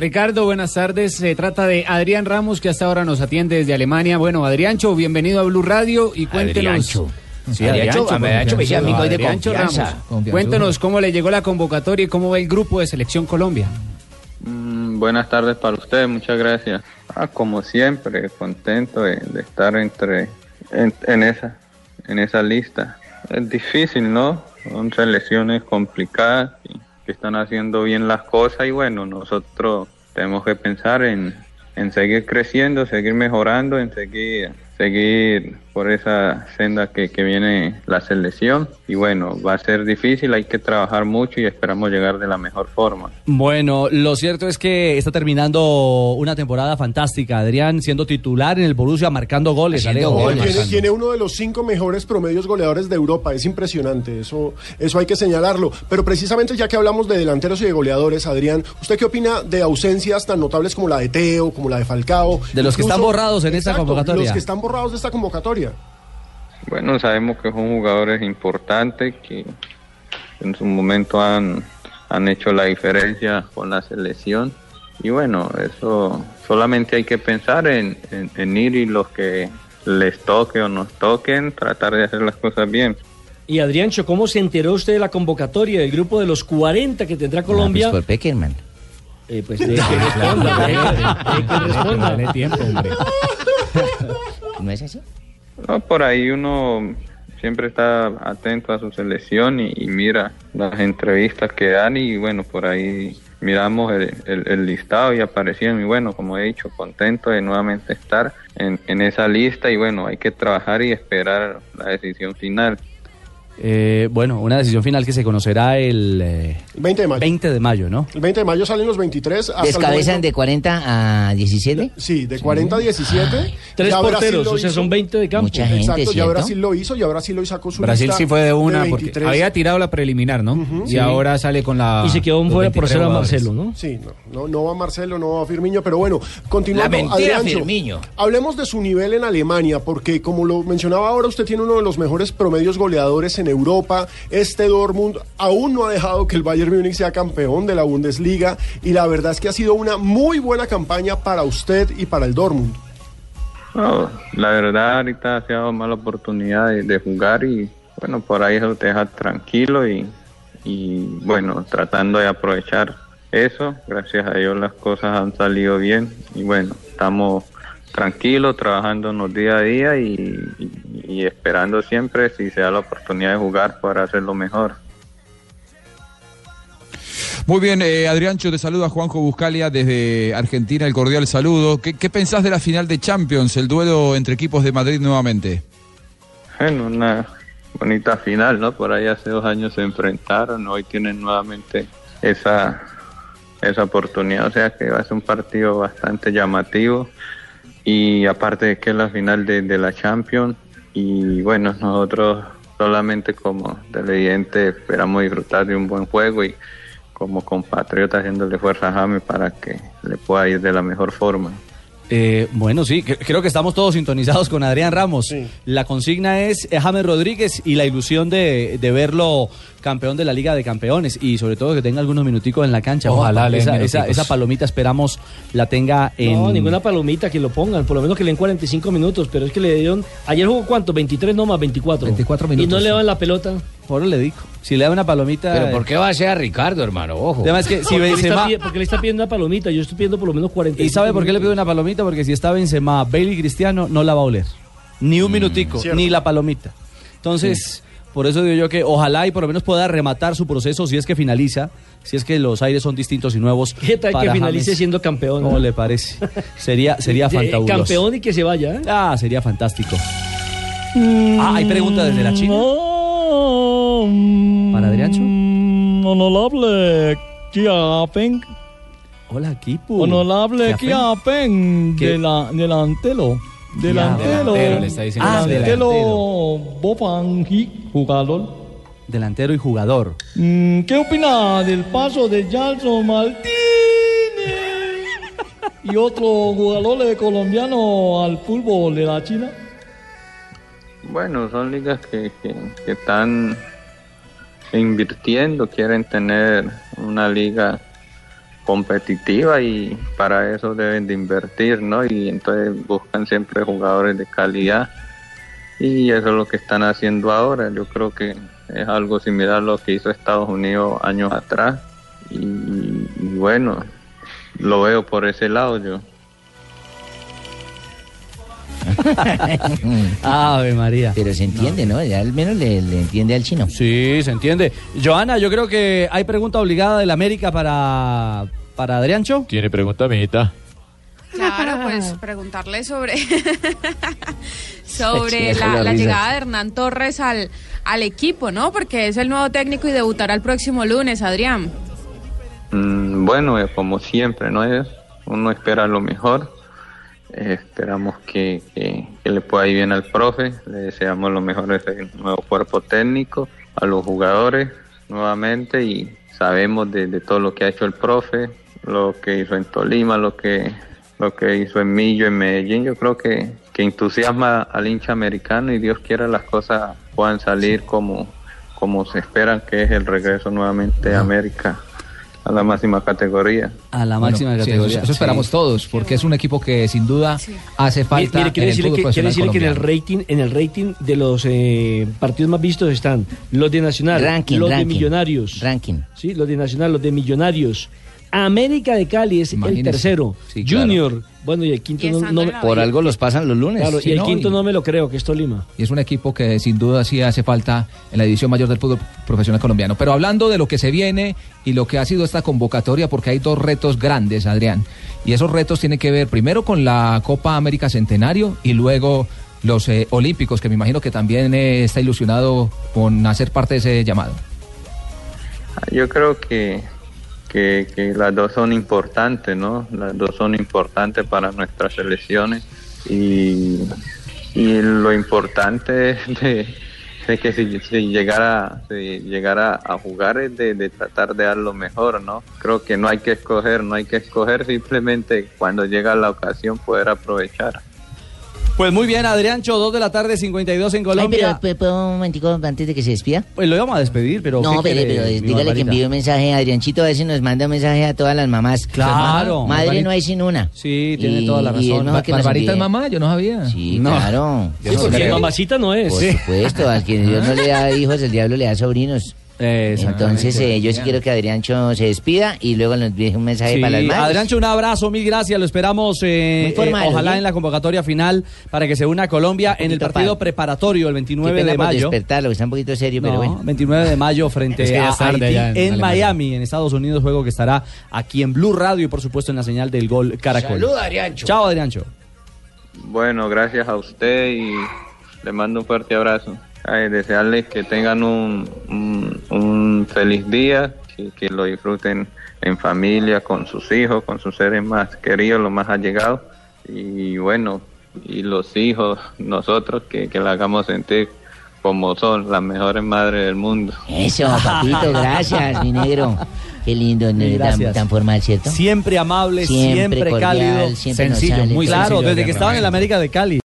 Ricardo, buenas tardes. Se trata de Adrián Ramos, que hasta ahora nos atiende desde Alemania. Bueno, Adriancho, bienvenido a Blue Radio y cuéntenos. Adriancho. Sí, Adriancho, Adriancho, me amigo de Adriancho confianza. Ramos. Confianzudo. Cuéntenos cómo le llegó la convocatoria y cómo va el grupo de Selección Colombia. Mm, buenas tardes para ustedes, muchas gracias. Ah, como siempre, contento de, de estar entre en, en esa en esa lista. Es difícil, ¿no? Son selecciones complicadas y están haciendo bien las cosas y bueno, nosotros tenemos que pensar en, en seguir creciendo, seguir mejorando, en seguir seguir por esa senda que, que viene la selección y bueno, va a ser difícil, hay que trabajar mucho y esperamos llegar de la mejor forma. Bueno, lo cierto es que está terminando una temporada fantástica, Adrián, siendo titular en el Borussia, marcando goles. Haciendo Alejo. goles. Tiene, tiene uno de los cinco mejores promedios goleadores de Europa, es impresionante, eso, eso hay que señalarlo. Pero precisamente ya que hablamos de delanteros y de goleadores, Adrián, ¿usted qué opina de ausencias tan notables como la de Teo, como la de Falcao? De los que están borrados en esta convocatoria. Los que están borrados de esta convocatoria. Bueno, sabemos que son jugadores importantes que en su momento han, han hecho la diferencia con la selección. Y bueno, eso solamente hay que pensar en, en, en ir y los que les toque o nos toquen, tratar de hacer las cosas bien. Y Adriancho, ¿cómo se enteró usted de la convocatoria del grupo de los 40 que tendrá Colombia? Ah, pues por Peckerman. Eh, pues deje que responda, deje que responda. Dale tiempo, hombre. ¿No es así? No, por ahí uno siempre está atento a su selección y, mira las entrevistas que dan y bueno, por ahí miramos el, el- el listado y aparecieron y bueno, como he dicho, contento de nuevamente estar en, en esa lista y bueno, hay que trabajar y esperar la decisión final. Eh, bueno, una decisión final que se conocerá el eh, El 20 de mayo. 20 de mayo, ¿no? El 20 de mayo salen los 23. hasta el ¿Descabezan de 40 a 17? Sí, de 40 a 17. Tres Ya Brasil porteros, o sea, son 20 de campo. Mucha gente, Exacto, ya ¿cierto? Brasil lo hizo, ya Brasil lo sacó su Brasil lista sí fue de una porque 23. había tirado la preliminar, ¿no? Y Sí. ahora sale con la. Y se quedó los fuera por 23 ser a. Marcelo, ¿no? Sí, no, no, no va Marcelo, no va Firmiño, pero bueno, continuando. La mentira, Adriancho, Firmino. Hablemos de su nivel en Alemania, porque como lo mencionaba ahora, usted tiene uno de los mejores promedios goleadores en Europa. Este Dortmund aún no ha dejado que el Bayern Múnich sea campeón de la Bundesliga y la verdad es que ha sido una muy buena campaña para usted y para el Dortmund. No, la verdad ahorita ha dado mala oportunidad de, de jugar y bueno, por ahí eso te deja tranquilo y, y bueno, tratando de aprovechar eso, gracias a Dios las cosas han salido bien y bueno, estamos tranquilos, trabajándonos día a día y, y- y esperando siempre si se da la oportunidad de jugar para hacerlo mejor. Muy bien, eh, Adriancho, te saluda Juanjo Buscalia desde Argentina, el cordial saludo. ¿Qué, qué pensás de la final de Champions, el duelo entre equipos de Madrid nuevamente? Bueno, una bonita final, ¿no? Por ahí hace dos años se enfrentaron, hoy tienen nuevamente esa, esa oportunidad, o sea que va a ser un partido bastante llamativo y aparte de que es la final de, de la Champions y bueno, nosotros solamente como televidentes esperamos disfrutar de un buen juego y como compatriota haciéndole fuerza a James para que le pueda ir de la mejor forma. Eh, bueno, sí, cre- creo que estamos todos sintonizados con Adrián Ramos. Sí. La consigna es eh, James Rodríguez y la ilusión de, de verlo campeón de la Liga de Campeones y sobre todo que tenga algunos minuticos en la cancha. Ojalá le den esa, esa, palomita esperamos la tenga en... No, ninguna palomita que lo pongan, por lo menos que le den 45 minutos, pero es que le dieron, ayer jugó cuánto, 23 no más, 24. 24 Y no minutos, le daban la pelota. Por le digo, si le da una palomita... ¿Pero eh, por qué va a ser a Ricardo, hermano? Ojo. es que si porque, le está, Benzema... pi- porque le está pidiendo una palomita, yo estoy pidiendo por lo menos 40. ¿Y sabe por qué le pido una palomita? Porque si está Benzema, Bailey Cristiano, no la va a oler. Ni un minutico, Cierto. ni la palomita. Entonces, por eso digo yo que ojalá y por lo menos pueda rematar su proceso si es que finaliza, si es que los aires son distintos y nuevos. ¿Qué tal que para finalice James. siendo campeón? ¿Cómo no? le parece? Sería, sería Eh, fantabuloso. Campeón y que se vaya. ¿eh? Ah, sería fantástico. Ah, hay pregunta desde la China. ¿Para Adriancho? Honorable Kiapen, Hola, equipo. honorable ¿Qué Kiapen, ¿Qué? de la, delantero, delantero, delantero, le está diciendo. Ah, delantero, Hi, jugador. Delantero y jugador. Mm, ¿Qué opina del paso de Jalson Martínez y otro jugador colombiano al fútbol de la China? Bueno, son ligas que, que, que están invirtiendo, quieren tener una liga competitiva y para eso deben de invertir, ¿no? Y entonces buscan siempre jugadores de calidad y eso es lo que están haciendo ahora. Yo creo que es algo similar a lo que hizo Estados Unidos años atrás y, y bueno, lo veo por ese lado yo. Ave María. Pero se entiende, ¿no? Ya al menos le, le entiende al chino. Sí, se entiende. Joana, yo creo que hay pregunta obligada del América para, para Adriancho. Tiene pregunta, mijita. Claro, pues preguntarle sobre sobre la, llegada de Hernán Torres al, al equipo, ¿no? Porque es el nuevo técnico y debutará el próximo lunes, Adrián. Mm, bueno, eh, como siempre, ¿no? Es, uno espera lo mejor. Eh, esperamos que, que- que le pueda ir bien al profe. Le deseamos lo mejor a ese nuevo cuerpo técnico, a los jugadores nuevamente y sabemos de, de todo lo que ha hecho el profe, lo que hizo en Tolima, lo que, lo que hizo en Millo, en Medellín. Yo creo que, que entusiasma al hincha americano y Dios quiera las cosas puedan salir como, como se esperan, que es el regreso nuevamente a América a la máxima categoría. A la Bueno, máxima sí, eso- categoría. eso, esperamos Sí. todos, porque es un equipo que sin duda hace falta mire, quiere en el decirle, fútbol que, quiere que en el rating, en el rating de los eh, partidos más vistos están los de Nacional, Ranking, los de. Millonarios, Ranking. sí, los de Nacional, los de Millonarios. América de Cali es el tercero. Sí, claro. Junior, bueno, y el quinto Y no, no- la Por algo los pasan los lunes. claro, y el no, quinto y- no me lo creo, que es Tolima. Y es un equipo que sin duda sí hace falta en la división mayor del fútbol profesional colombiano. Pero hablando de lo que se viene y lo que ha sido esta convocatoria, porque hay dos retos grandes, Adrián. Y esos retos tienen que ver primero con la Copa América Centenario y luego los eh, Olímpicos, que me imagino que también eh, está ilusionado con hacer parte de ese llamado. Yo creo que, que, que las dos son importantes, ¿no? Las dos son importantes para nuestras selecciones y, y lo importante es de, que si, llegara, llegara a jugar es de, de tratar de dar lo mejor, ¿no? Creo que no hay que escoger, no hay que escoger, simplemente cuando llega la ocasión poder aprovechar. Pues muy bien, Adriancho, 2 de la tarde, 52 en Ay, Colombia. pero, ¿puedo un momentico antes de que se despida? Pues lo íbamos a despedir, pero. No, ¿qué pero, pero dígale que envíe un mensaje a Adrianchito, a ver si nos manda un mensaje a todas las mamás. Claro. Madre Barbarita. no hay sin una. Sí, tiene Y- toda la y es razón. que Barbarita es mamá, yo no sabía. Sí, No. claro. Sí, porque mamacita no es. Por supuesto, al que Dios no le da hijos, el diablo le da sobrinos. Entonces, eh, yo sí quiero que Adriancho se despida y luego nos deje un mensaje Sí, para las madres. Adriancho, un abrazo, mil gracias. Lo esperamos, eh, formal, eh, ojalá ¿sí? en la convocatoria final para que se una a Colombia en el partido pa- preparatorio el Qué 29 pena de por mayo. despertarlo, que está un poquito serio, pero No, bueno. 29 de mayo frente Es que ya a Haití en Alemania. Miami, en Estados Unidos, juego que estará aquí en Blue Radio y por supuesto en la señal del gol Caracol. Saluda, Adriancho. Chao, Adriancho. Bueno, gracias a usted y le mando un fuerte abrazo. Ay, desearles que tengan un feliz día, que, que lo disfruten en familia, con sus hijos, con sus seres más queridos, los más allegados. Y bueno, y los hijos, nosotros, que, que la hagamos sentir como son las mejores madres del mundo. Eso, papito, gracias, mi negro. Qué lindo, tan, formal, ¿cierto? Siempre amable, Siempre siempre, cordial, cálido. siempre Sencillo, sale muy Claro, sencillo, desde que estaba en el América de Cali.